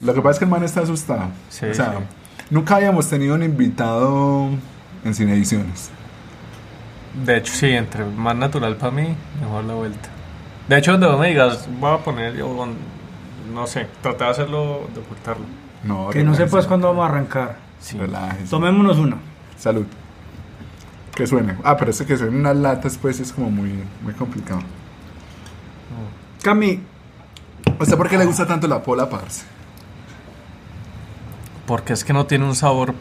Lo que pasa es que el man está asustado. Sí, o sea, sí. nunca habíamos tenido un invitado en Cine Ediciones. De hecho, sí, entre más natural para mí, mejor la vuelta. De hecho, donde vos me digas, voy a poner yo, con- no sé, traté de hacerlo, de ocultarlo. No, Que no sepas cuándo vamos a arrancar. Sí. Relájese. Tomémonos una. Salud. Que suene. Ah, pero ese que suene unas latas, pues es como muy, muy complicado. Cami, ¿A usted por qué le gusta tanto la pola, parce? Porque es que no tiene un sabor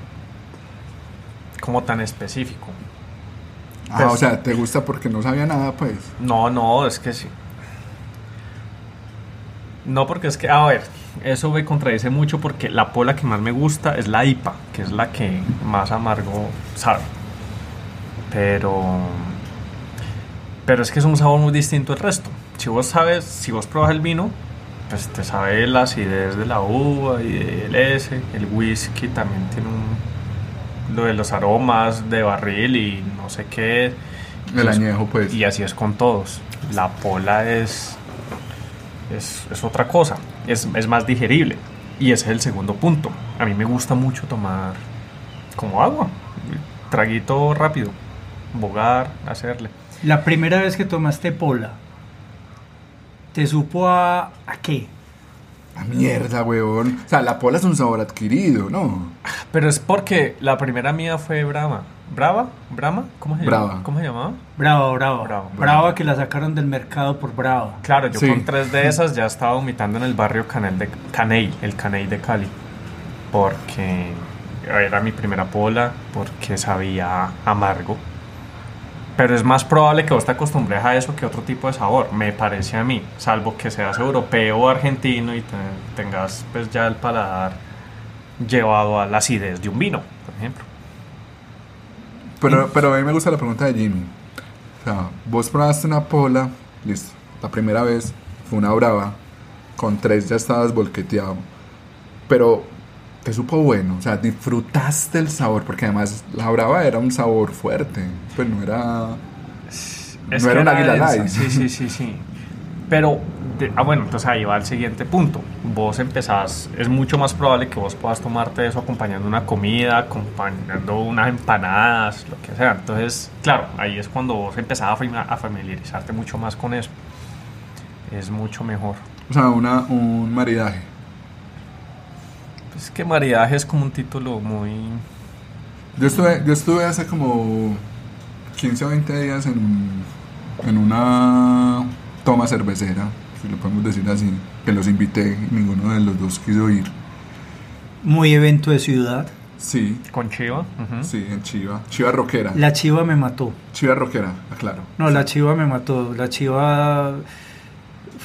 como tan específico. Ah, Pues- o sea, ¿te gusta porque no sabía nada, pues? No, no, es que sí. No, porque es que, a ver, eso me contradice mucho porque la pola que más me gusta es la IPA, que es la que más amargo sabe. Pero. Pero es que es un sabor muy distinto al resto. Si vos sabes, si vos pruebas el vino, pues te sabe la acidez de la uva y del S. El whisky también tiene un. Lo de los aromas de barril y no sé qué. El Y es- añejo, pues. y así es con todos. La pola es, es, es otra cosa, es, es más digerible. Y ese es el segundo punto. A mí me gusta mucho tomar como agua, traguito rápido, bogar, hacerle. la primera vez que tomaste pola, ¿te supo a, a qué? Ah, mierda, weón. O sea, la pola es un sabor adquirido, ¿no? Pero es porque la primera mía fue Brahma. ¿Brava? ¿Brahma? ¿Cómo se llama? Brava. ¿Cómo se llamaba? Brava, brava. Brava, Brava, brava. que la sacaron del mercado por brava. Claro, yo Sí. con tres de esas ya estaba vomitando en el barrio Canel de, Caney, el Caney de Cali. Porque era mi primera pola, porque sabía amargo. Pero es más probable que vos te acostumbres a eso que otro tipo de sabor, me parece a mí. Salvo que seas europeo o argentino y te- tengas pues ya el paladar llevado a la acidez de un vino, por ejemplo. Pero, pero a mí me gusta la pregunta de Jimmy. O sea, vos probaste una pola, listo. La primera vez fue una brava. Con tres ya estabas volqueteado. Pero te supo bueno. O sea, disfrutaste el sabor. Porque además la brava era un sabor fuerte. Pues no era. Es no era un águila light. Sí, sí, sí, sí. Pero, de- ah, bueno, entonces ahí va el siguiente punto. Vos empezás, es mucho más probable que vos puedas tomarte eso acompañando una comida, acompañando unas empanadas, lo que sea. Entonces, claro, ahí es cuando vos empezás a familiarizarte mucho más con eso. Es mucho mejor. O sea, una, un maridaje. Es que maridaje es como un título muy... Yo estuve, yo estuve hace como 15 o 20 días en, en una toma cervecera, si lo podemos decir así, que los invité y ninguno de los dos quiso ir. Muy evento de ciudad. Sí, con chiva. sí, en Chiva. Chiva Roquera. La chiva me mató. Chiva Roquera, aclaro. No, la chiva me mató. La chiva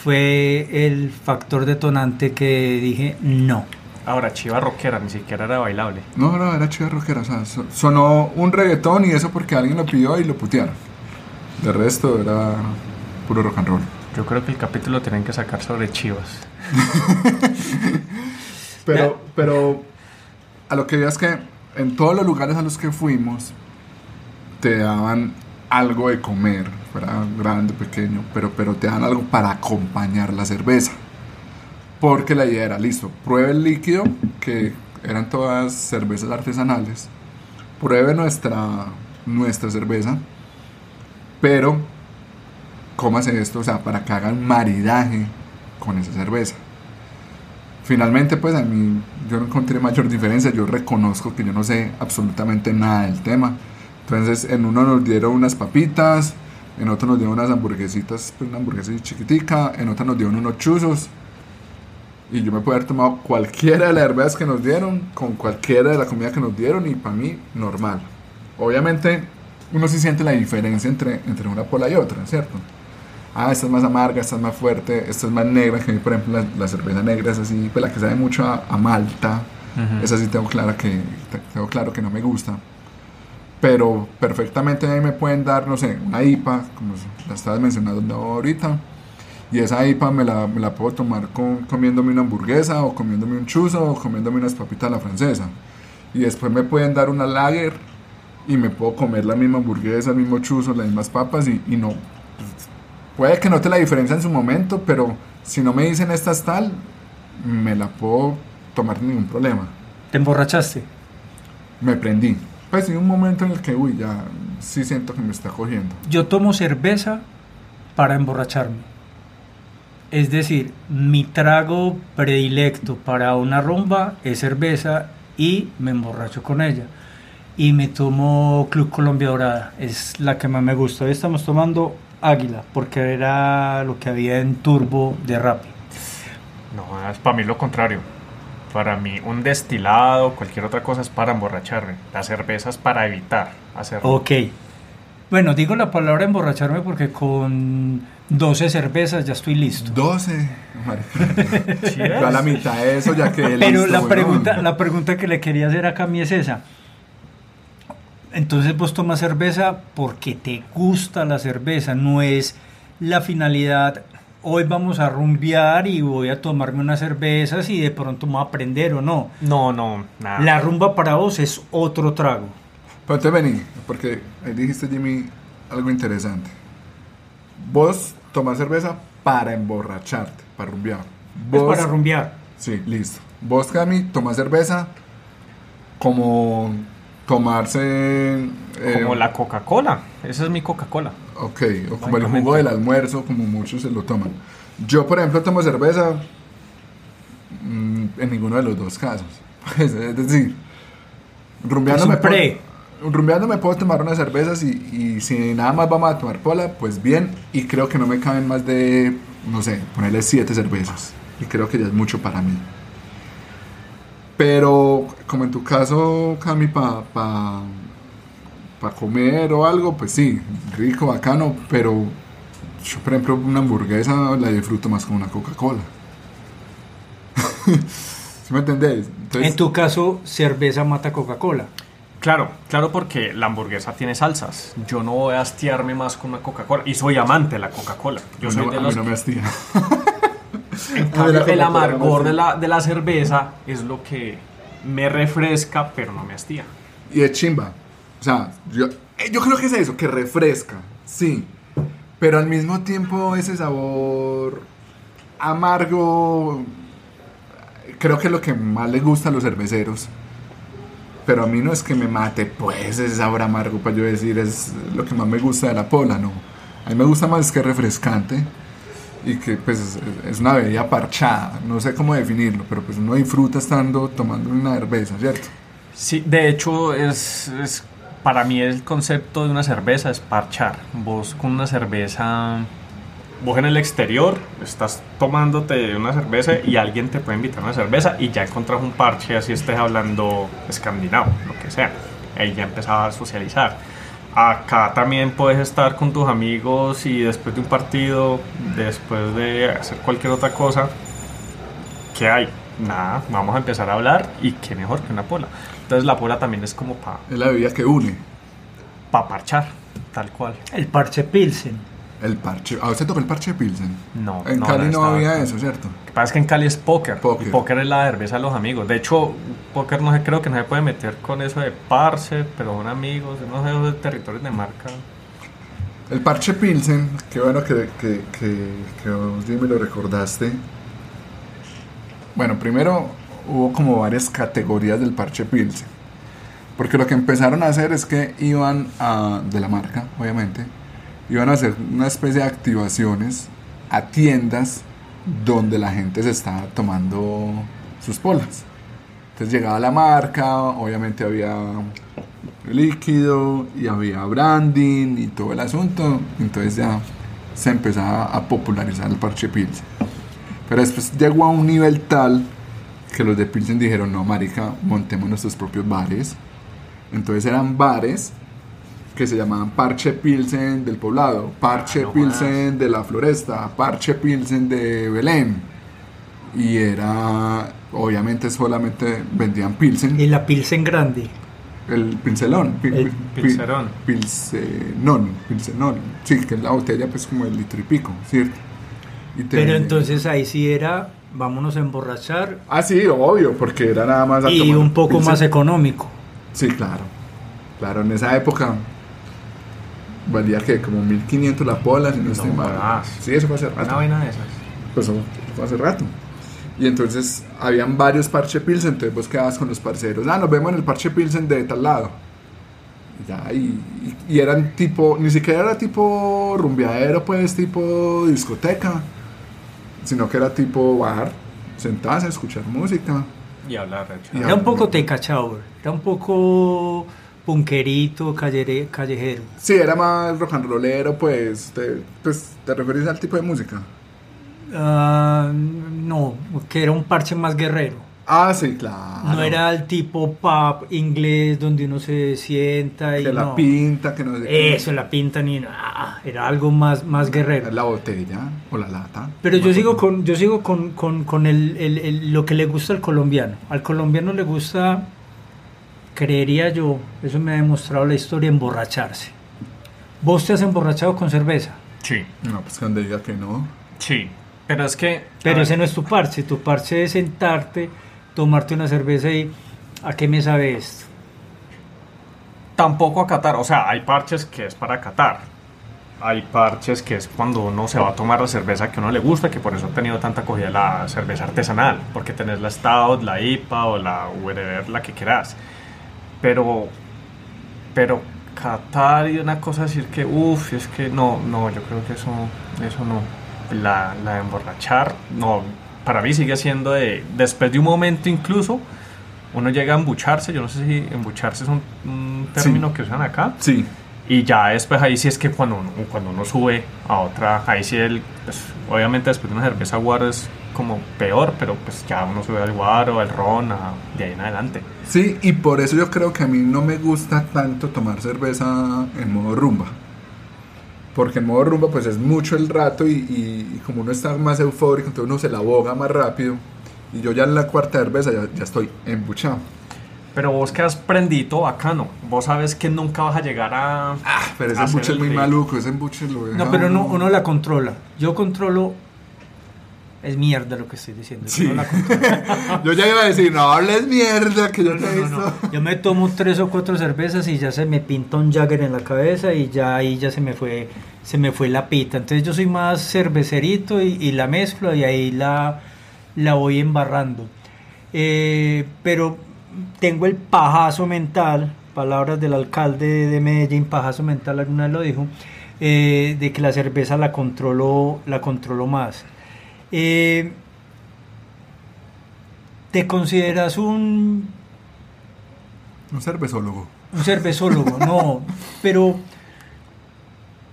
fue el factor detonante que dije no. Ahora, chiva rockera, ni siquiera era bailable. No, no, era Chiva Roquera. O sea, so- sonó un reggaetón y eso porque alguien lo pidió y lo putearon. De resto era puro rock and roll. Yo creo que el capítulo tienen que sacar sobre chivas. Pero, pero a lo que digas que en todos los lugares a los que fuimos te daban algo de comer, fuera grande, pequeño, pero, pero te daban algo para acompañar la cerveza. Porque la idea era, listo, pruebe el líquido, que eran todas cervezas artesanales, pruebe nuestra, nuestra cerveza, pero cómase esto, o sea, para que hagan maridaje con esa cerveza. Finalmente, pues a mí yo no encontré mayor diferencia. Yo reconozco que yo no sé absolutamente nada del tema. Entonces, en uno nos dieron unas papitas, en otro nos dieron unas hamburguesitas, pues una hamburguesa chiquitica, en otra nos dieron unos chuzos. Y yo me puedo haber tomado cualquiera de las cervezas que nos dieron, con cualquiera de la comida que nos dieron, y para mí, normal. Obviamente, uno sí siente la diferencia entre, entre una pola y otra, ¿cierto? ah, esta es más amarga, esta es más fuerte, esta es más negra, que a mí, por ejemplo, la, la cerveza negra es así, pues la que sabe mucho a, a malta, esa sí tengo, clara que, te- tengo claro que no me gusta. Pero perfectamente a mí me pueden dar, no sé, una IPA, como la estabas mencionando ahorita, y esa IPA me la, me la puedo tomar con, comiéndome una hamburguesa, o comiéndome un chuzo, o comiéndome unas papitas a la francesa. Y después me pueden dar una lager, y me puedo comer la misma hamburguesa, el mismo chuzo, las mismas papas, y, y no, Puede que note la diferencia en su momento, pero si no me dicen esta es tal, me la puedo tomar ningún problema. ¿Te emborrachaste? Me prendí. Pues en un momento en el que, uy, ya sí siento que me está cogiendo. Yo tomo cerveza para emborracharme. Es decir, mi trago predilecto para una rumba es cerveza y me emborracho con ella. Y me tomo Club Colombia Dorada, es la que más me gusta. Hoy estamos tomando Águila, porque era lo que había en Turbo de Rappi. No, es para mí lo contrario. Para mí un destilado, cualquier otra cosa es para emborracharme. La cerveza es para evitar hacerlo. Ok. Bueno, digo la palabra emborracharme porque con 12 cervezas ya estoy listo. 12. marica. ¿Sí Yo a la mitad de eso ya que Pero la pregunta, la pregunta que le quería hacer a Cami es esa. Entonces vos tomas cerveza porque te gusta la cerveza, no es la finalidad. Hoy vamos a rumbear y voy a tomarme unas cervezas y de pronto me voy a aprender o no. No, no, nada. La rumba para vos es otro trago. Pero te vení, porque ahí dijiste, Jimmy, algo interesante. Vos tomás cerveza para emborracharte, para rumbear. Es Vos, para rumbear. Sí, listo. Vos, Cami, tomás cerveza como tomarse... eh, Como la Coca-Cola. Esa es mi Coca-Cola. Ok, o como el jugo del almuerzo, como muchos se lo toman. Yo, por ejemplo, tomo cerveza mm, en ninguno de los dos casos. Es decir, rumbeando Es un pre. Rumbeando me puedo tomar unas cervezas y, y si nada más vamos a tomar pola, pues bien. Y creo que no me caben más de, no sé, ponerle siete cervezas. Y creo que ya es mucho para mí. Pero, como en tu caso, Cami, para pa, pa comer o algo, pues sí, rico, bacano, pero yo, por ejemplo, una hamburguesa la disfruto más con una Coca-Cola. ¿Sí me entendés? Entonces, En tu caso, cerveza mata Coca-Cola. Claro, claro porque la hamburguesa tiene salsas. Yo no voy a hastiarme más con una Coca-Cola. Y soy amante de la Coca-Cola. Yo soy no- de a mí los no me hastía. En cambio, el amargor de la, de la cerveza es lo que me refresca, pero no me hastía. Y es chimba. O sea, yo, eh, yo creo que es eso, que refresca, sí. Pero al mismo tiempo ese sabor amargo, creo que es lo que más les gusta a los cerveceros. Pero a mí no es que me mate, pues, ese sabor amargo, para yo decir, es lo que más me gusta de la pola, no. A mí me gusta más que es refrescante y que, pues, es, es una bebida parchada. No sé cómo definirlo, pero pues uno disfruta estando tomando una cerveza, ¿cierto? Sí, de hecho, es, es- para mí el concepto de una cerveza es parchar. Vos con una cerveza, vos en el exterior estás tomándote una cerveza y alguien te puede invitar a una cerveza y ya encontrás un parche, así estés hablando escandinavo, lo que sea. Ahí ya empezaba a socializar. Acá también puedes estar con tus amigos y después de un partido, después de hacer cualquier otra cosa, ¿qué hay? Nada, vamos a empezar a hablar y qué mejor que una pola. Entonces la pola también es como para Es la bebida que une. pa parchar, tal cual. El parche Pilsen. El parche. ¿A usted tocó el parche de Pilsen? No, En no, Cali no, había eso, ¿cierto? Lo que pasa es que en Cali es póker. Póker. Y póker es la cerveza de los amigos. De hecho, póker no sé, creo que no se puede meter con eso de parce, pero son amigos, no sé, esos territorios de marca. El parche Pilsen, qué bueno que, que, que, que vos, Jimmy, lo recordaste. Bueno, primero hubo como varias categorías del parche Pilsen. Porque lo que empezaron a hacer es que iban a, de la marca, obviamente, iban a hacer una especie de activaciones a tiendas donde la gente se estaba tomando sus polas. Entonces llegaba la marca, obviamente había líquido y había branding y todo el asunto. Entonces ya se empezaba a popularizar el parche Pilsen. Pero después llegó a un nivel tal que los de Pilsen dijeron, no, marica, montemos nuestros propios bares. Entonces eran bares que se llamaban Parche Pilsen del Poblado, Parche Ah, no Pilsen de la Floresta, Parche Pilsen de Belén. Y era, obviamente solamente vendían Pilsen. Y la Pilsen grande. El pincelón. pi- El pi- pilcerón. Pilsenón. Pilsenón. Sí, que es la botella pues como el litro y pico, ¿cierto? Y te Pero entonces ahí sí era, vámonos a emborrachar Ah, sí, obvio, porque era nada más... y un poco pilsen. más económico. Sí, claro. Claro, en esa época valía que como 1500 la pola, si no estoy mal. Sí, eso fue hace Una rato. vaina de esas. Pues eso fue hace rato. Y entonces habían varios parche pilsen, entonces vos quedabas con los parceros. Ah, nos vemos en el parche pilsen de tal lado. Y ya, y, eran tipo, ni siquiera era tipo rumbeadero, pues, tipo discoteca, sino que era tipo bar, sentarse escuchar música. Y hablar, Y Era un poco teca shower, era un poco punquerito, callere- callejero. Sí, era más rock and rollero, pues, te, pues, te referís al tipo de música. Ah, no, que era un parche más guerrero. Ah, sí, claro. No era el tipo pub inglés donde uno se sienta y Que la no. pinta, que no sé. Eso, la pinta ni nada. Era algo más, más guerrero. La botella o la lata. Pero yo sigo con, yo sigo con, con, con el, el- el- lo que le gusta al colombiano. Al colombiano le gusta, creería yo, eso me ha demostrado la historia, emborracharse. ¿Vos te has emborrachado con cerveza? Sí, No, pues cuando diga que no. sí. Pero es que... Pero ese no es tu parche. Tu parche es sentarte, tomarte una cerveza y ¿a qué me sabe esto? Tampoco a catar, o sea, hay parches que es para catar. Hay parches que es cuando uno se va a tomar la cerveza que uno le gusta, que por eso ha tenido tanta acogida la cerveza artesanal, porque tenés la Stout, la IPA o la whatever, la que quieras. Pero, pero catar y una cosa decir que, uff, es que no, no, yo creo que eso, eso no. La, la de emborrachar, no, para mí sigue siendo de, después de un momento incluso, uno llega a embucharse, yo no sé si embucharse es un, un término que usan acá, Sí. y ya después ahí sí es que cuando uno, cuando uno sube a otra, ahí sí el, pues, obviamente después de una cerveza guaro es como peor, pero pues ya uno sube al guaro, al ron, a- de ahí en adelante. Sí, y por eso yo creo que a mí no me gusta tanto tomar cerveza en modo rumba. Porque en modo rumba pues es mucho el rato y, y- y como uno está más eufórico, entonces uno se la boga más rápido. Y yo ya en la cuarta cerveza ya, ya estoy embuchado. Pero vos que has prendito bacano, vos sabes que nunca vas a llegar a... Ah, pero ese embuche es muy maluco, ese embuche lo deja No, pero uno- uno la controla. Yo controlo. Es mierda lo que estoy diciendo. yo Sí. no la. Yo ya iba a decir, no hables mierda, que yo No, te he no. Yo me tomo tres o cuatro cervezas y ya se me pinta un Jagger en la cabeza y ya ahí ya se me fue se me fue la pita. Entonces yo soy más cervecerito y, y la mezclo y ahí la, la voy embarrando. Eh, pero tengo el pajazo mental, palabras del alcalde de Medellín, pajazo mental, alguna vez lo dijo, eh, de que la cerveza la controlo, la controlo más. Eh, ¿Te consideras un Un cervezólogo. un cervezólogo, no, pero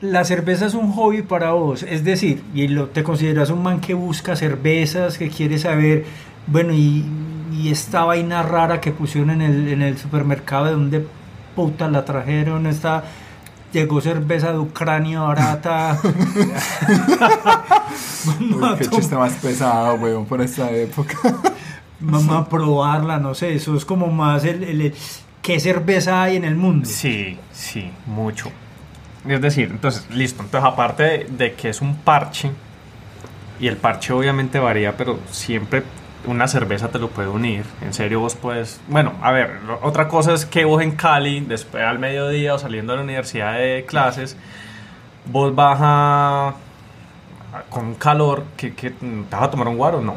la cerveza es un hobby para vos, es decir, y lo, te consideras un man que busca cervezas, que quiere saber, bueno, y, y esta vaina rara que pusieron en el, en el supermercado, ¿de dónde puta la trajeron? Esta, llegó cerveza de Ucrania barata. Uy, qué chiste más pesado, weón, por esta época. Vamos a probarla, no sé, eso es como más el, el- el- qué cerveza hay en el mundo. Sí, sí, mucho. Es decir, entonces, listo. Entonces, aparte de, de que es un parche, y el parche obviamente varía, pero siempre una cerveza te lo puede unir. En serio, vos puedes. Bueno, a ver, otra cosa es que vos en Cali, después al mediodía o saliendo de la universidad de clases, vos vas con calor, que, que te vas a tomar un guaro, no.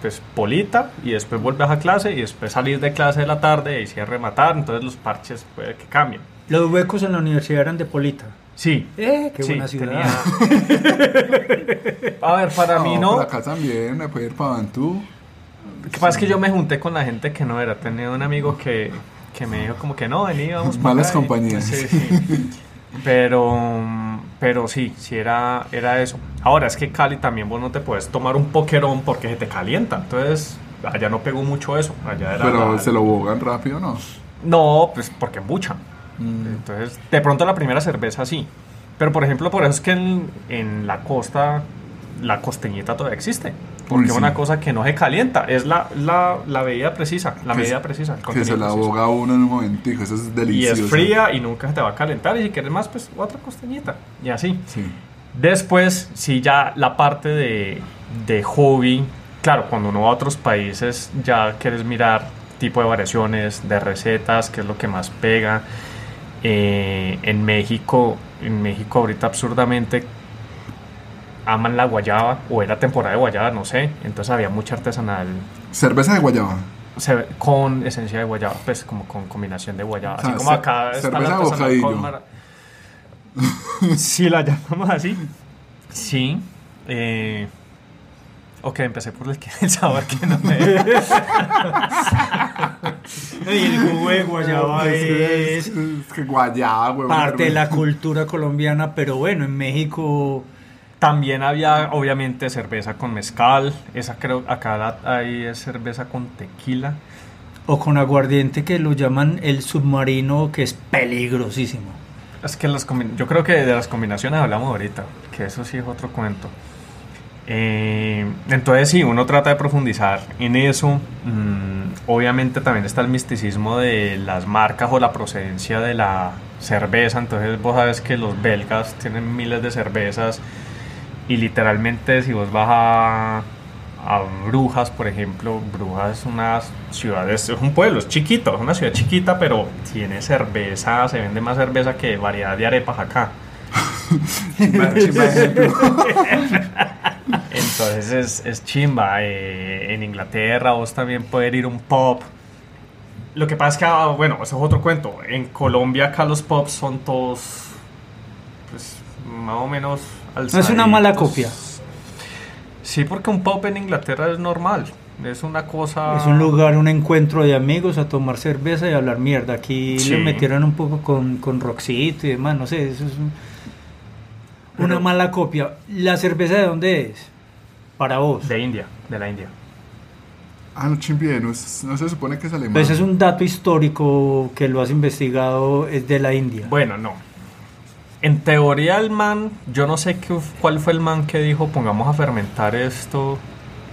Pues polita y después vuelves a clase y después salir de clase de la tarde y a rematar, entonces los parches puede que cambien. Los huecos en la universidad eran de Polita. Sí. Eh, qué sí, buena ciudad. tenía- A ver, para mí no. Por acá también, me puede ir para Bantú. Lo que pasa es que yo me junté con la gente que no era. Tenía un amigo que, que me dijo como que no, vení, vamos para Malas acá", y- compañías. Sí, sí. Pero, pero sí, sí era, era eso. Ahora es que Cali también vos no te puedes tomar un poquerón porque se te calienta. Entonces, allá no pegó mucho eso. Allá era Pero la- se lo bogan rápido, ¿no? No, pues porque embuchan. Mm. Entonces, de pronto la primera cerveza sí. Pero por ejemplo, por eso es que en, en la costa la costeñita todavía existe. Porque es sí. una cosa que no se calienta, es la, la, la bebida precisa, la Que medida precisa. Que se la preciso. boga uno en un momentico, eso es Y delicioso. es fría y nunca se te va a calentar. Y si quieres más, pues otra costeñita. Y así. Sí. Después, sí, ya la parte de, de hobby, claro, cuando uno va a otros países ya quieres mirar tipo de variaciones, de recetas, qué es lo que más pega. Eh, en México, en México ahorita absurdamente aman la guayaba, o era temporada de guayaba, no sé. Entonces había mucha artesanal Cerveza de guayaba. se- con esencia de guayaba, pues como con combinación de guayaba. O sea, así como acá está la artesanal con Si la llamamos así. Sí. Eh, ok, empecé por el, que, el sabor que no me... Y el jugo de guayaba Es guayaba, güey. parte de la cultura colombiana, pero bueno, en México También había, obviamente, cerveza con mezcal. Esa creo, acá la- hay es cerveza con tequila. o con aguardiente que lo llaman el submarino, que es peligrosísimo. Es que las yo creo que de las combinaciones hablamos ahorita, que eso sí es otro cuento. Eh, entonces sí, uno trata de profundizar en eso. Mm, obviamente también está el misticismo de las marcas o la procedencia de la cerveza. Entonces vos sabes que los belgas tienen miles de cervezas y literalmente si vos vas a, a Brujas, por ejemplo, Brujas es una ciudad, es es un pueblo, es chiquito, es una ciudad chiquita, pero tiene cerveza, se vende más cerveza que variedad de arepas acá. Entonces es, es chimba. eh, en Inglaterra vos también poder ir a un pub. Lo que pasa es que, ah, bueno, eso es otro cuento. En Colombia acá los pubs son todos, pues, más o menos No es una mala copia. Sí, porque un pub en Inglaterra es normal. Es una cosa... Es un lugar, un encuentro de amigos a tomar cerveza y hablar mierda. Aquí Sí. le metieron un poco con, con Roxito y demás, no sé, eso es un- una Pero- mala copia. ¿La cerveza de dónde es? Para vos. De India, de la India. Ah, no, chimbi, no, es- no se supone que es alemán. Pues es un dato histórico que lo has investigado, es de la India. Bueno, no. En teoría el man, yo no sé qué, cuál fue el man que dijo pongamos a fermentar esto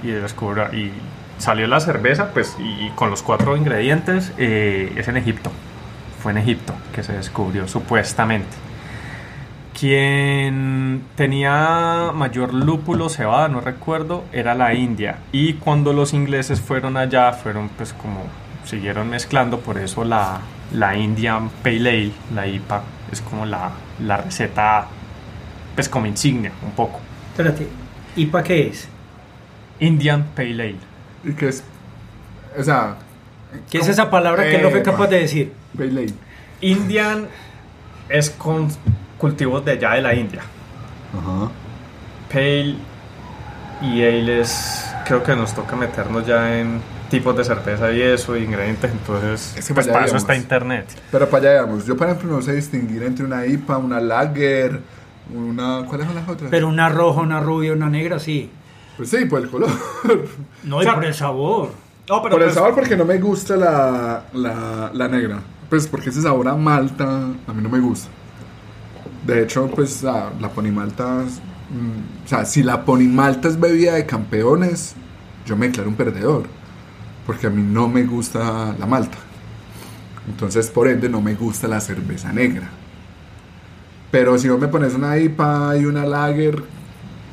y descubrió y salió la cerveza, pues y con los cuatro ingredientes eh, es en Egipto. Fue en Egipto que se descubrió supuestamente. Quien tenía mayor lúpulo cebada, no recuerdo, era la India. Y cuando los ingleses fueron allá, fueron pues como siguieron mezclando, por eso la, la Indian Pale Ale, la IPA, es como la, la receta, pues como insignia un poco. Espérate, ¿y para qué es? Indian Pale Ale. Y que es. O sea. ¿Qué es esa palabra que no fue Eh, capaz de decir? Pale Ale. Indian es con cultivos de allá de la India. Ajá. Pale y Ale es, creo que nos toca meternos ya en tipos de cerveza y eso, ingredientes, entonces Es que pues para eso está internet. Pero para allá vamos. Yo, por ejemplo, no sé distinguir entre una IPA, una Lager, una. ¿Cuáles son las otras? Pero una roja, una rubia, una negra, sí. Pues sí, por el color. No, O y sea, por el sabor. No, pero por el pues- sabor, porque no me gusta la, la, la negra. Pues porque ese sabor a malta a mí no me gusta. De hecho, pues la, la ponimalta. mm, o sea, si la ponimalta es bebida de campeones, yo me declaro un perdedor. Porque a mí no me gusta la malta. Entonces, por ende, no me gusta la cerveza negra. Pero si vos me pones una IPA y una lager,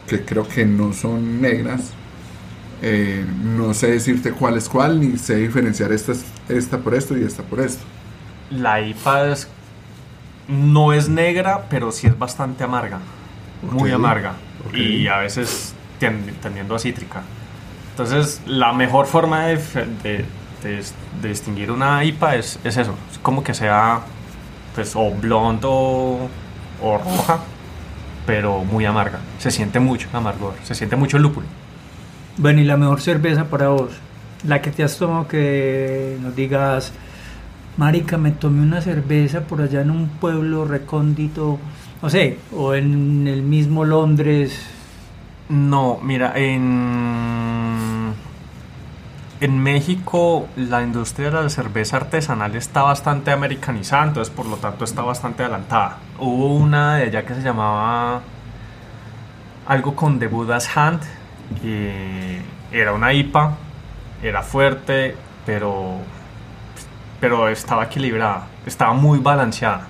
que creo que no son negras, eh, no sé decirte cuál es cuál, ni sé diferenciar esta, es- esta por esto y esta por esto. La IPA es- no es negra, pero sí es bastante amarga. Muy Ok, amarga. ok. Y a veces tend- tendiendo a cítrica. Entonces, la mejor forma de, de- de- de distinguir una IPA es, es eso. Es como que sea pues, o blonde o, o roja, pero muy amarga. Se siente mucho amargor, se siente mucho el lúpulo. Bueno, y la mejor cerveza para vos, la que te has tomado que nos digas, Marica, me tomé una cerveza por allá en un pueblo recóndito, no sé, o en el mismo Londres. No, mira, en, en México la industria de la cerveza artesanal está bastante americanizada, entonces por lo tanto está bastante adelantada. Hubo una de allá que se llamaba algo con The Buddha's Hand, que era una IPA, era fuerte, pero, pero estaba equilibrada, estaba muy balanceada.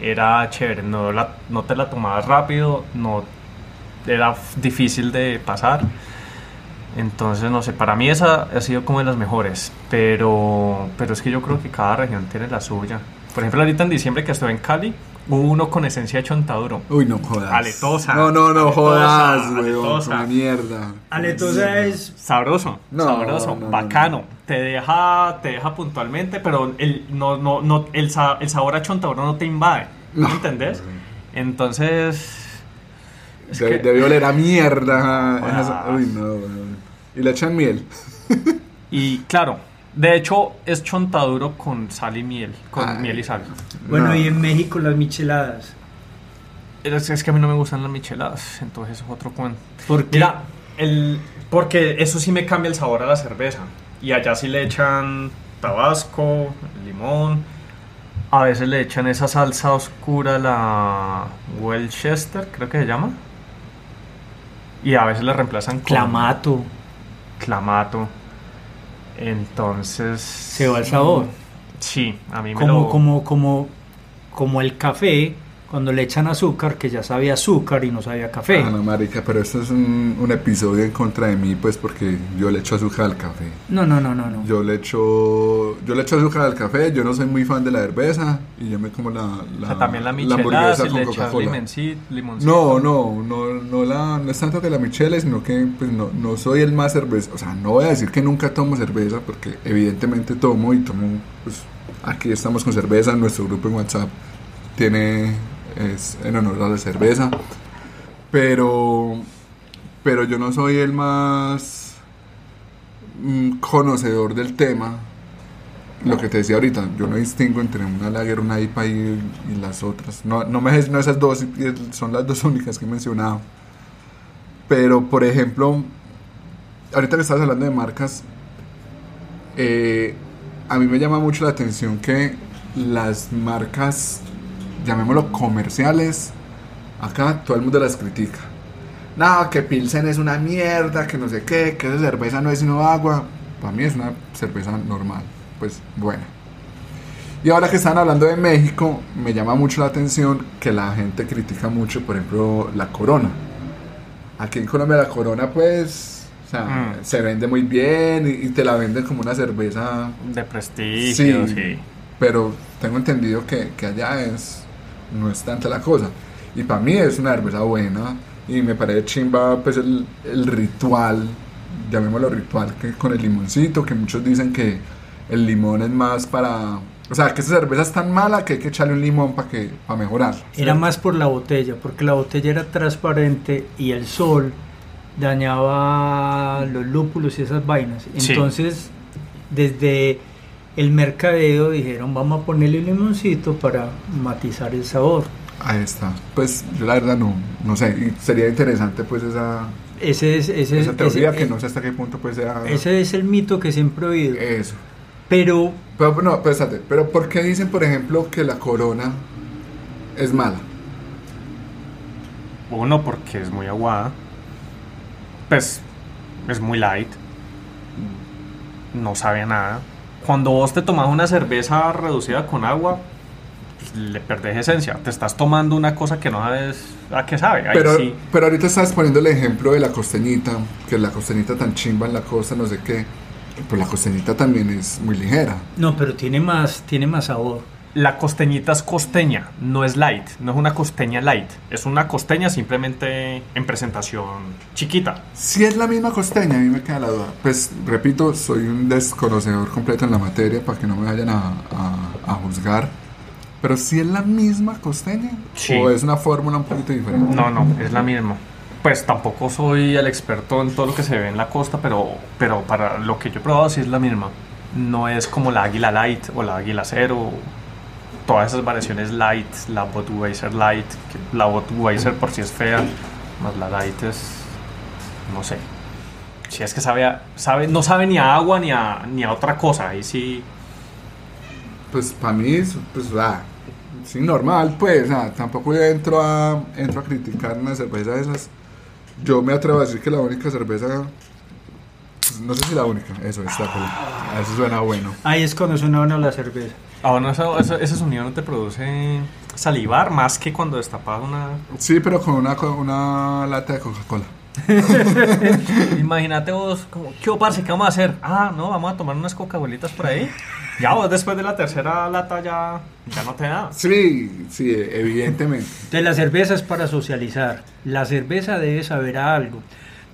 Era chévere, no, la- no te la tomabas rápido, no era difícil de pasar. Entonces, no sé, para mí esa ha sido como de las mejores, pero, pero es que yo creo que cada región tiene la suya. Por ejemplo, ahorita en diciembre que estuve en Cali, Hubo uno con esencia de chontaduro. Uy, no jodas. Aletosa. No, no, no Aletosa, jodas, weón. aletosa. Una mierda. Aletosa es Sabroso, No, sabroso, no, no, bacano. Te deja, te deja puntualmente, pero el, no, no, no, el, sa- el sabor a chontaduro no te invade. No. ¿Me entendés? Entonces. Es De- que- Debió oler a mierda. Ah. Esa- Uy, no. Y le echan miel. Y claro, de hecho es chontaduro con sal y miel, con Ay. miel y sal. Bueno, No. y en México las micheladas. Es, es que a mí no me gustan las micheladas, entonces es otro cuento. ¿Por qué? Mira, el, porque eso sí me cambia el sabor a la cerveza. Y allá sí le echan tabasco, limón. A veces le echan esa salsa oscura, la Welchester, creo que se llama. Y a veces la reemplazan con Clamato. clamato. Entonces. Se va el sabor. Sí, a mí me Como, lo. como, como, como el café, cuando le echan azúcar, que ya sabía azúcar y no sabía café. Ah, no, marica, pero esto es un, un episodio en contra de mí, pues, porque yo le echo azúcar al café. No, no, no, no, no. Yo le echo, yo le echo azúcar al café, yo no soy muy fan de la cerveza y yo me como la, o la, sea, también la la michelada, hamburguesa si con Coca-Cola. No, no, no, no, la, no es tanto que la michela, sino que pues, no, no soy el más cerveza. O sea, no voy a decir que nunca tomo cerveza, porque evidentemente tomo y tomo. Pues aquí estamos con cerveza, nuestro grupo en WhatsApp tiene. Es en honor a la cerveza. Pero. Pero yo no soy el más. mm, conocedor del tema. Lo que te decía ahorita, yo no distingo entre una lager, una IPA y, y las otras. No, no, me, no esas dos, son las dos únicas que he mencionado. Pero, por ejemplo, ahorita que estabas hablando de marcas, eh, a mí me llama mucho la atención que las marcas, llamémoslo comerciales, acá todo el mundo las critica. No, que Pilsen es una mierda, que no sé qué, que esa cerveza no es sino agua. Para mí es una cerveza normal, pues buena. Y ahora que están hablando de México, me llama mucho la atención que la gente critica mucho, por ejemplo, la corona. Aquí en Colombia la corona, pues, o sea, Mm. se vende muy bien y, y te la venden como una cerveza. De prestigio, sí. Pero tengo entendido que, que allá es, no es tanta la cosa. Y para mí es una cerveza buena y me parece chimba, pues, el, el ritual, llamémoslo ritual, que con el limoncito, que muchos dicen que el limón es más para... O sea, que esta cerveza es tan mala que hay que echarle un limón para que para mejorarla. Era más por la botella, porque la botella era transparente y el sol dañaba los lúpulos y esas vainas. Sí. Entonces, desde el mercadeo dijeron, vamos a ponerle un limoncito para matizar el sabor. Ahí está. Pues yo la verdad no, no sé. Y sería interesante pues esa, Ese es, ese, esa es- teoría ese- que no sé hasta qué punto pues sea... ese es el mito que siempre he oído. Eso. Pero Pero no, pues, espérate, pero ¿por qué dicen, por ejemplo, que la corona es mala? Uno, porque es muy aguada. Pues es muy light. No sabe a nada. Cuando vos te tomas una cerveza reducida con agua, pues, le perdés esencia. Te estás tomando una cosa que no sabes a qué sabe. Ahí Pero, sí. pero ahorita estás poniendo el ejemplo de la costeñita, que la costeñita tan chimba en la costa, no sé qué. Pues la costeñita también es muy ligera. no, pero tiene más, tiene más sabor. La costeñita es costeña, no es light. No es una costeña light. Es una costeña simplemente en presentación chiquita. Si es la misma costeña, a mí me queda la duda. Pues repito, soy un desconocedor completo en la materia para que no me vayan a, a- a juzgar. Pero si es la misma costeña Sí. o es una fórmula un poquito diferente. No, no, es la misma. Pues tampoco soy el experto en todo lo que se ve en la costa, pero, pero para lo que yo he probado sí es la misma. No es como la Águila Light o la Águila Cero. Todas esas variaciones light, la Budweiser Light, que la Budweiser por si es fea, más la Light es, no sé. Si es que sabe, a- sabe no sabe ni a agua ni a, ni a otra cosa. Ahí sí, Pues para mí, es, pues, ah, sí, normal, pues, ah, tampoco yo entro a, entro a criticar una cerveza de esas. Yo me atrevo a decir que la única cerveza, no sé si la única, eso está, pero eso suena bueno. Ahí es cuando suena bueno la cerveza. Ah, bueno, eso- eso- ese sonido no te produce salivar más que cuando destapas una... Sí, pero con una, con una lata de Coca-Cola. Imagínate vos, como, ¿qué parce? ¿Qué vamos a hacer? Ah, no, vamos a tomar unas coca-bolitas por ahí. Ya vos después de la tercera lata ya, ya no te da. Sí, sí, evidentemente. Entonces la cerveza es para socializar. La cerveza debe saber a algo.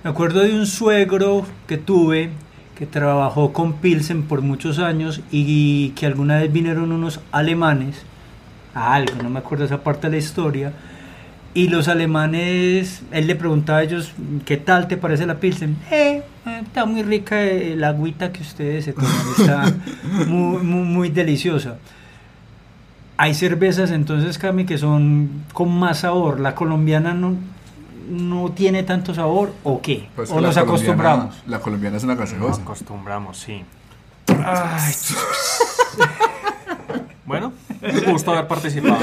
Me acuerdo de un suegro que tuve que trabajó con Pilsen por muchos años y que alguna vez vinieron unos alemanes a algo, no me acuerdo esa parte de la historia. Y los alemanes, él le preguntaba a ellos, ¿qué tal te parece la Pilsen? Eh, eh, está muy rica eh, la agüita que ustedes se toman, está muy, muy, muy deliciosa. Hay cervezas entonces, Cami, que son con más sabor. La colombiana no, no tiene tanto sabor, ¿o qué? Pues ¿O nos acostumbramos? La colombiana es una Nos acostumbramos, sí. Bueno, un gusto haber participado.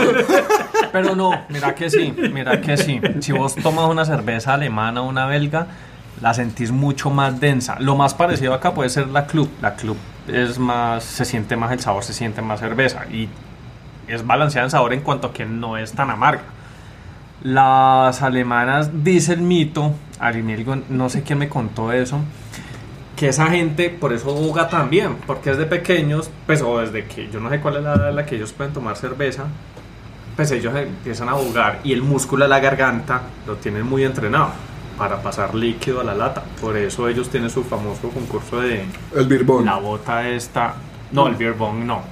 Pero no, mira que sí, mira que sí. Si vos tomas una cerveza alemana o una belga, la sentís mucho más densa. Lo más parecido acá puede ser la club. La club es más, se siente más el sabor, se siente más cerveza y es balanceada en sabor en cuanto a que no es tan amarga. Las alemanas, dice el mito, Arinilgo, no sé quién me contó eso, que esa gente por eso boga también, porque desde pequeños, pues o desde que yo no sé cuál es la edad en la que ellos pueden tomar cerveza, pues ellos empiezan a bogar y el músculo de la garganta lo tienen muy entrenado para pasar líquido a la lata. Por eso ellos tienen su famoso concurso de El birbón. la bota esta. No, el beer bong no.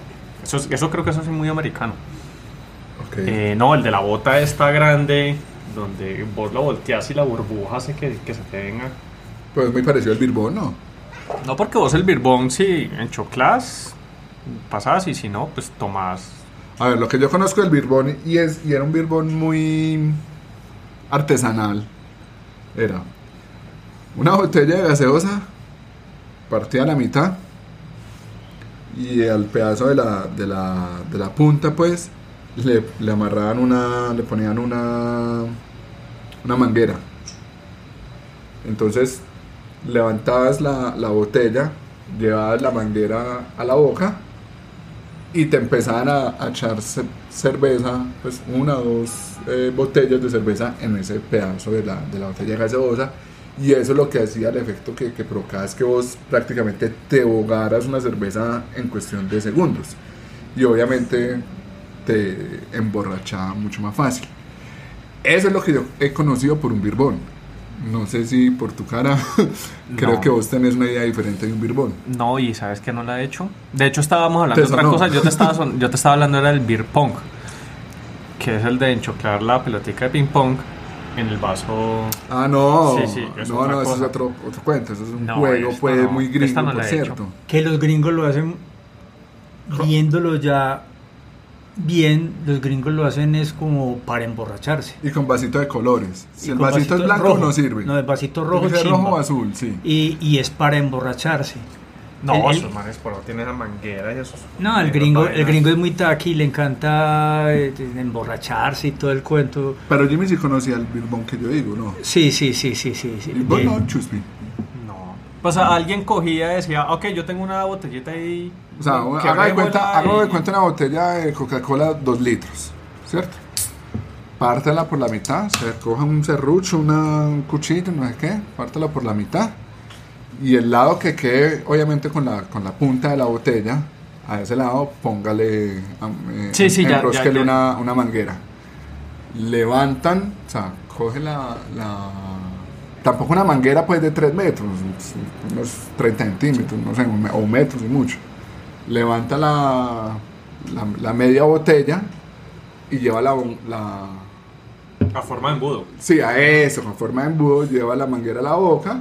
Eso, es- eso creo que eso es muy americano. Eh, no, el de la bota esta grande, donde vos lo volteas y la burbuja hace que, que se te venga. Pues muy parecido al birbón, ¿no? No porque vos el beer bong, si en choclas pasás y si no, pues tomás. A ver, lo que yo conozco del birbón y, es, y era un birbón muy artesanal. Era una botella de gaseosa partida a la mitad y al pedazo de la, de la, de la punta pues le, amarraban una, le ponían una, una manguera. Entonces levantabas la, la botella, llevabas la manguera a la boca y te empezaban a, echar ce- cerveza, pues una o dos eh, botellas de cerveza en ese pedazo de la, de la botella gaseosa. Y eso lo que hacía el efecto que, que provocaba es que vos prácticamente te ahogaras una cerveza en cuestión de segundos. Y obviamente te emborrachaba mucho más fácil. Eso es lo que yo he conocido por un birbón. No sé si por tu cara creo No. que vos tenés una idea diferente de un birbón. No, y sabes que no la he hecho. De hecho, estábamos hablando de otra sonó. cosa. Yo te, estaba son- yo te estaba hablando era del beer pong, que es el de enchoclar la pelotica de ping pong en el vaso. Ah, no. Sí, sí, es no, no, eso es otro, otro cuento. Eso es un No, juego, pues, no, muy gringo, no por he hecho. cierto. Que los gringos lo hacen viéndolo ya bien, los gringos lo hacen es como para emborracharse. Y con vasito de colores. Si Y el con vasito es blanco, rojo. no sirve. No, el vasito rojo, chimba. rojo o azul, sí. Y, y es para emborracharse. No, esos manes por ahí tienen esa manguera y eso. No, el gringo, el gringo es muy taqui, le encanta eh, emborracharse y todo el cuento. Pero Jimmy sí conocía el birbón que yo digo, ¿no? Sí, sí, sí, sí, sí. sí. Birbón no, chuspi. No. Pues a- alguien cogía y decía, ok, yo tengo una botellita ahí. O sea, haga de cuenta, y- de cuenta una botella de Coca-Cola 2 litros, ¿cierto? Pártela por la mitad, se coja un serrucho, una, un cuchillo, no sé qué, pártela por la mitad. Y el lado que quede, obviamente, con la, con la punta de la botella, a ese lado póngale, eh, Sí, sí, ya, enrosquele ya, ya. Una, una manguera. Levantan, o sea, coge la, la- Tampoco una manguera pues de 3 metros, unos 30 centímetros, no sé, o metros y mucho levanta la, la, la media botella y lleva la, la... A forma de embudo. Sí, a eso, con forma de embudo, lleva la manguera a la boca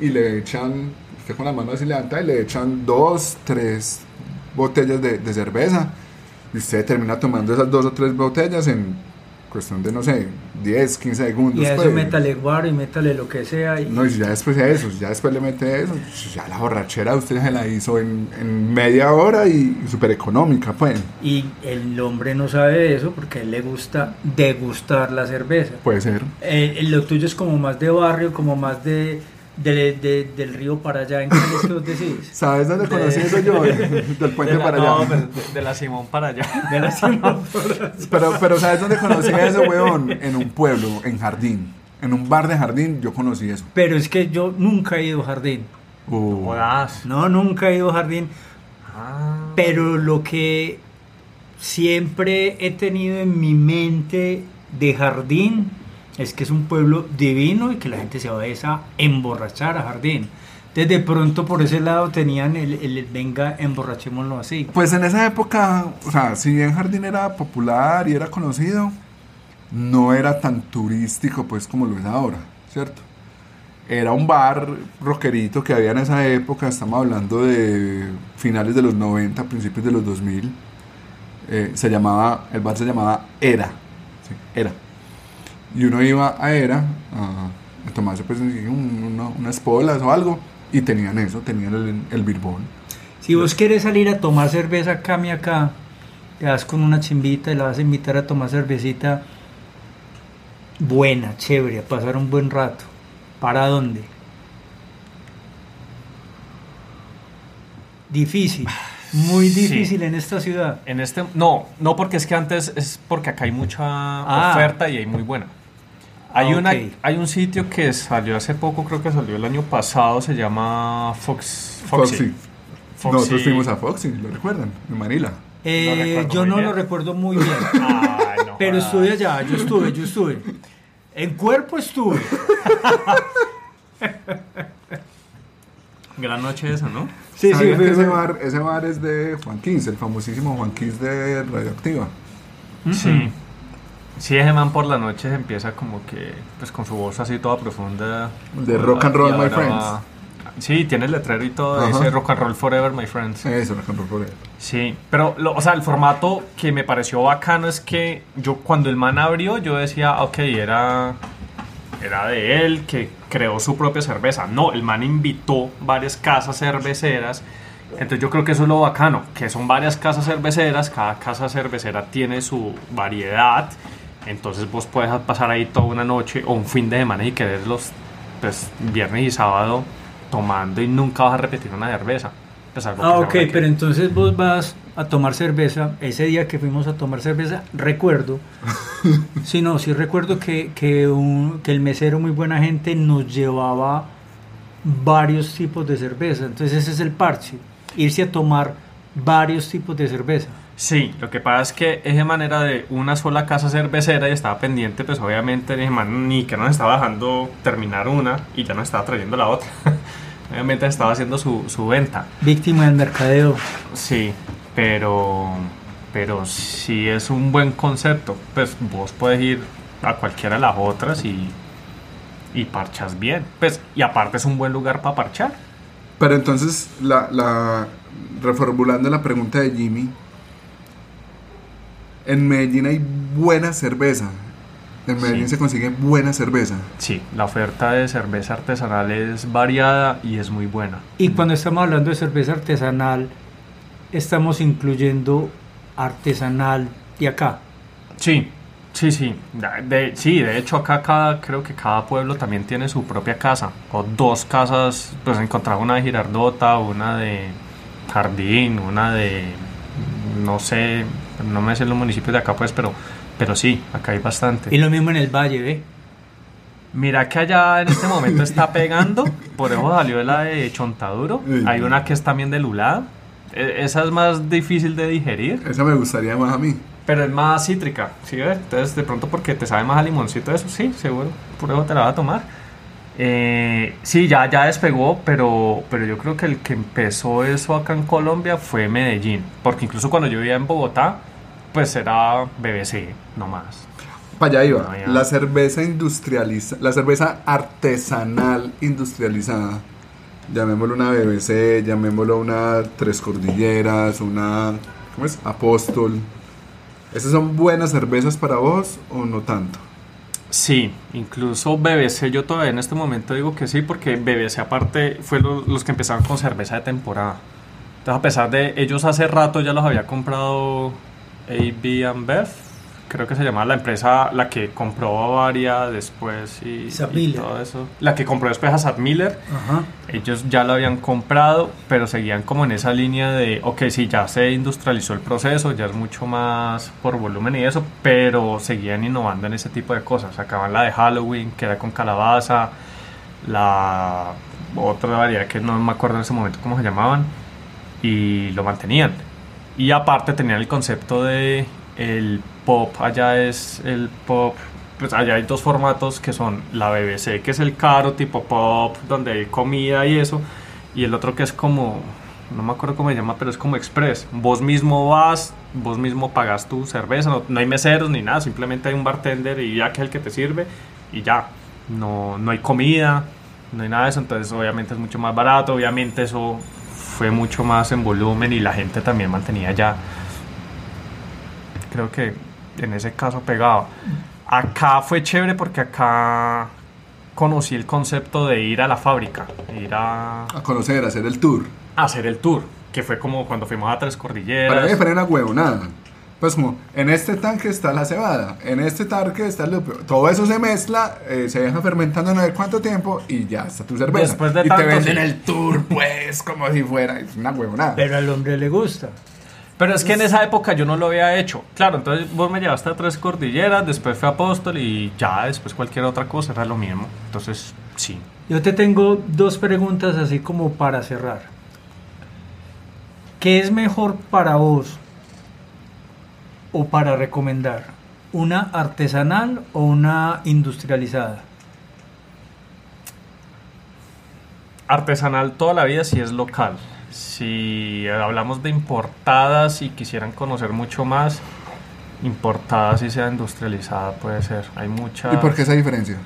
y le echan, usted con la mano así levanta y le echan dos, tres botellas de, de cerveza y usted termina tomando esas dos o tres botellas en cuestión de, no sé, 10, 15 segundos. Y a eso pues. métale guaro y métale lo que sea. Y, No, y ya después de eso, ya después le mete eso, ya la borrachera usted se la hizo en, en media hora y, súper económica, pues. y el hombre no sabe eso porque a él le gusta degustar la cerveza. Puede ser. Eh, lo tuyo es como más de barrio, como más de, de- de- del río para allá en que vos decís. ¿Sabes dónde conocí eso yo? Del puente De la- para no, allá. pues, de, de la Simón para allá. De la Simón. Pero, pero ¿sabes dónde conocí eso, weón? En un pueblo, en Jardín. En un bar de jardín yo conocí eso. Pero es que yo nunca he ido a jardín. Uh. No, nunca he ido a jardín. Ah. Pero lo que siempre he tenido en mi mente de jardín es que es un pueblo divino y que la gente se va a emborrachar a jardín. Entonces de pronto por ese lado tenían el, el venga, emborrachémoslo así. Pues en esa época, o sea, si bien Jardín era popular y era conocido, no era tan turístico pues como lo es ahora, ¿cierto? Era un bar rockerito que había en esa época, estamos hablando de finales de los 90, principios de los 2000. Eh, se llamaba, el bar se llamaba Era, Era. Y uno iba a Era a, tomarse pues unas polas o algo y tenían eso, tenían el, el birbón. Si vos querés salir a tomar cerveza acá, mi acá, te vas con una chimbita y la vas a invitar a tomar cervecita buena, chévere, a pasar un buen rato. ¿Para dónde? Difícil, muy Sí. difícil en esta ciudad. En este, no, no porque es que antes es porque acá hay mucha Ah. oferta y hay muy buena. Hay, Ah, una, hay un sitio que salió hace poco, creo que salió el año pasado, se llama Fox, Foxy. Foxy. Foxy. Nosotros fuimos a Foxy, ¿lo recuerdan? En Manila. Eh, recuerdo yo no bien. lo recuerdo muy bien, Ay, no pero estuve allá, yo estuve, yo estuve. En cuerpo estuve. Gran noche esa, ¿no? Sí, sí, ¿Sabían fue- que ese bar, ese bar es de Juan Quince, el famosísimo Juan Quince de Radioactiva. Sí. Sí, ese man por la noche empieza como que, pues con su voz así toda profunda. De rock and roll, my friends. Sí, tiene el letrero y todo, Ajá. dice rock and roll forever, my friends. Eso, rock and roll forever. Sí, pero, lo- o sea, el formato que me pareció bacano es que yo cuando el man abrió, yo decía, ok, era, era de él que creó su propia cerveza. No, el man invitó varias casas cerveceras. Entonces yo creo que eso es lo bacano, que son varias casas cerveceras, cada casa cervecera tiene su variedad. Entonces vos puedes pasar ahí toda una noche o un fin de semana y querer los pues, viernes y sábado tomando y nunca vas a repetir una cerveza. Pues, algo Ah, ok, que- pero entonces vos vas a tomar cerveza. Ese día que fuimos a tomar cerveza, recuerdo, sí, no, sí recuerdo que, que, un- que el mesero, muy buena gente, nos llevaba varios tipos de cerveza. Entonces ese es el parche, irse a tomar varios tipos de cerveza. Sí, lo que pasa es que esa manera de una sola casa cervecera y estaba pendiente, pues obviamente ni que nos estaba dejando terminar una y ya nos estaba trayendo la otra. obviamente estaba haciendo su, su venta. Víctima del mercadeo. Sí, pero, pero si es un buen concepto, pues vos puedes ir a cualquiera de las otras y, y parchas bien. Pues, y aparte es un buen lugar para parchar. Pero entonces, la, la, reformulando la pregunta de Jimmy, en Medellín hay buena cerveza. En Medellín Sí. se consigue buena cerveza. Sí, la oferta de cerveza artesanal es variada y es muy buena. Y cuando estamos hablando de cerveza artesanal, estamos incluyendo artesanal de acá. Sí, sí, sí. De, sí, de hecho acá cada, creo que cada pueblo también tiene su propia casa. O dos casas, pues encontraba una de Girardota, una de Jardín, una de, no sé, no me sé los municipios de acá pues, pero, pero sí, acá hay bastante. Y lo mismo en el valle, ¿ve? Mira que allá en este momento está pegando, por eso salió la de Chontaduro. Hay una que es también de Lulada. E- Esa es más difícil de digerir. Esa me gustaría más a mí. Pero es más cítrica, ¿sí ves? Entonces, de pronto, porque te sabe más a limoncito, eso sí, seguro. Por eso te la vas a tomar. Eh, sí, ya, ya despegó, pero, pero yo creo que el que empezó eso acá en Colombia fue Medellín. Porque incluso cuando yo vivía en Bogotá, pues era BBC, no más. Para allá iba. No, ya. La cerveza industrializada, la cerveza artesanal industrializada. Llamémoslo una BBC, llamémoslo una Tres Cordilleras, una. ¿Cómo es? Apóstol. ¿Esas son buenas cervezas para vos o no tanto? Sí, incluso BBC, yo todavía en este momento digo que sí, porque BBC aparte fue lo- los que empezaron con cerveza de temporada. Entonces, a pesar de ellos hace rato ya los había comprado AB Bev, creo que se llamaba la empresa, la que compró Bavaria después y, y todo eso. La que compró después a Saab Miller. Ajá. Ellos ya lo habían comprado, pero seguían como en esa línea de, ok, sí, ya se industrializó el proceso, ya es mucho más por volumen y eso, pero seguían innovando en ese tipo de cosas. Sacaban la de Halloween, que era con calabaza, la otra variedad que no me acuerdo en ese momento cómo se llamaban, y lo mantenían. Y aparte tenían el concepto de el pop, allá es el pop, pues allá hay dos formatos que son la BBC, que es el caro tipo pop, donde hay comida y eso, y el otro que es como, no me acuerdo cómo se llama, pero es como express. Vos mismo vas, vos mismo pagas tu cerveza, no, no hay meseros ni nada, simplemente hay un bartender y ya que es el que te sirve y ya. No, no hay comida, no hay nada de eso, entonces obviamente es mucho más barato, obviamente eso fue mucho más en volumen y la gente también mantenía ya, creo que en ese caso pegaba. Acá fue chévere porque acá conocí el concepto de ir a la fábrica, ir a, A conocer, a hacer el tour. a hacer el tour, que fue como cuando fuimos a Tres Cordilleras. Para mí me una huevonada. Pues como, en este tanque está la cebada, en este tanque está el lupio. Todo eso se mezcla, eh, se deja fermentando no sé cuánto tiempo y ya está tu cerveza. Después de y tanto, te venden sí. el tour, pues, como si fuera. Es una huevonada. Pero al hombre le gusta. Pero es que en esa época yo no lo había hecho. Claro, entonces vos me llevaste a Tres Cordilleras, después fue Apóstol y ya después cualquier otra cosa era lo mismo. Entonces, sí. Yo te tengo dos preguntas así como para cerrar. ¿Qué es mejor para vos o para recomendar? ¿Una artesanal o una industrializada? Artesanal toda la vida si es local. Si hablamos de importadas y quisieran conocer mucho más, importada si sea industrializada puede ser. Hay muchas. ¿Y por qué esa diferencia?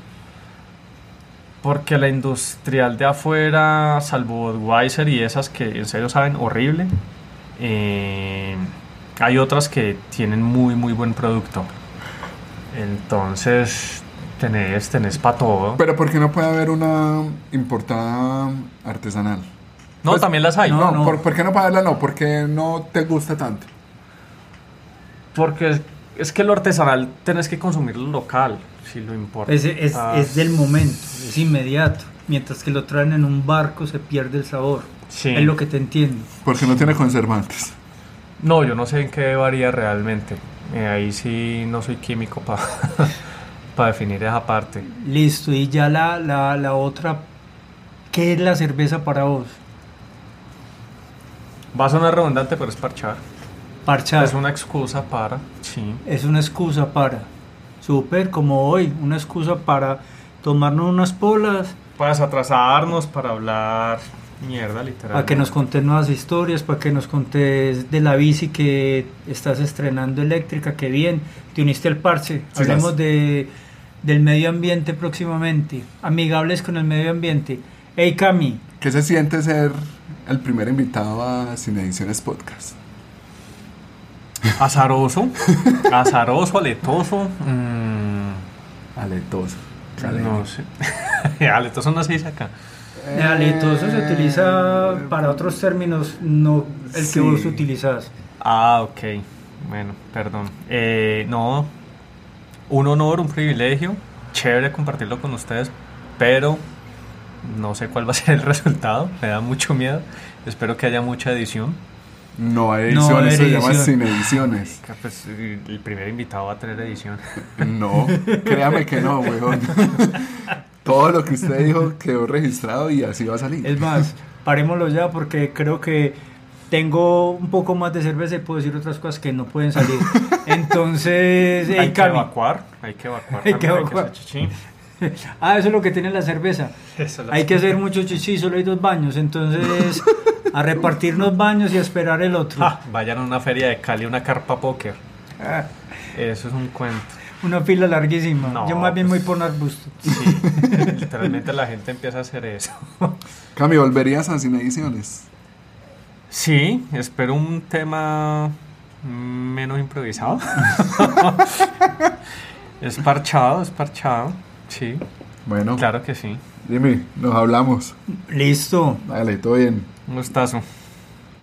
Porque la industrial de afuera, salvo Budweiser y esas que en serio saben horrible, eh, hay otras que tienen muy, muy buen producto. Entonces, tenés, tenés para todo. Pero ¿por qué no puede haber una importada artesanal? no, pues, también las hay. No, no. ¿por, por qué no puede haberla? No, porque no te gusta tanto. Porque es, es que lo artesanal tenés que consumirlo local, si lo importa. Es, es, es del momento, es inmediato. Mientras que lo traen en un barco se pierde el sabor. Sí. Es lo que te entiendo. Porque no tiene conservantes. No, yo no sé en qué varía realmente. Eh, ahí sí no soy químico para definir esa parte. Listo, y ya la, la, la otra, ¿qué es la cerveza para vos? Va a sonar redundante, pero es parchar. Parchar. Es una excusa para. Sí. es una excusa para. Súper, como hoy, una excusa para tomarnos unas polas, Para atrasarnos, para hablar mierda, literal. para que nos contés nuevas historias, para que nos contés de la bici que estás estrenando eléctrica, que bien, te uniste al parche. Sí, Hablemos de, del medio ambiente próximamente, amigables con el medio ambiente. Hey Cami, ¿Qué se siente ser el primer invitado a Sin Ediciones Podcast? Azaroso. Azaroso, aletoso. mm, Aletoso. no sé. aletoso no se dice acá. Aletoso se utiliza para otros términos, no el sí. que vos utilizás. Ah, ok. Bueno, perdón. Eh, no, un honor, un privilegio. Chévere compartirlo con ustedes, pero no sé cuál va a ser el resultado. Me da mucho miedo. Espero que haya mucha edición. No hay No ediciones, hay se llama edición. Sin Ediciones. Que, pues, el primer invitado va a tener edición. No, créame que no, weón. Todo lo que usted dijo quedó registrado y así va a salir. Es más, parémoslo ya porque creo que tengo un poco más de cerveza y puedo decir otras cosas que no pueden salir. Entonces, hey, hay que Cami. evacuar. Hay que evacuar. Hay que evacuar. Ah, eso es lo que tiene la cerveza. Eso Hay que hacer mucho chichi, solo hay dos baños. Entonces, a repartirnos baños y a esperar el otro. Ah, vayan a una feria de Cali, una carpa póker. Ah, Eso es un cuento. Una fila larguísima. No, Yo más bien pues- voy por un arbusto. Sí, literalmente la gente empieza a hacer eso. Cami, ¿volverías a Sin Ediciones? Sí, espero un tema menos improvisado. es parchado, es parchado. Sí, Bueno, claro que sí. Jimmy, nos hablamos. Listo. Dale, todo bien. Un gustazo.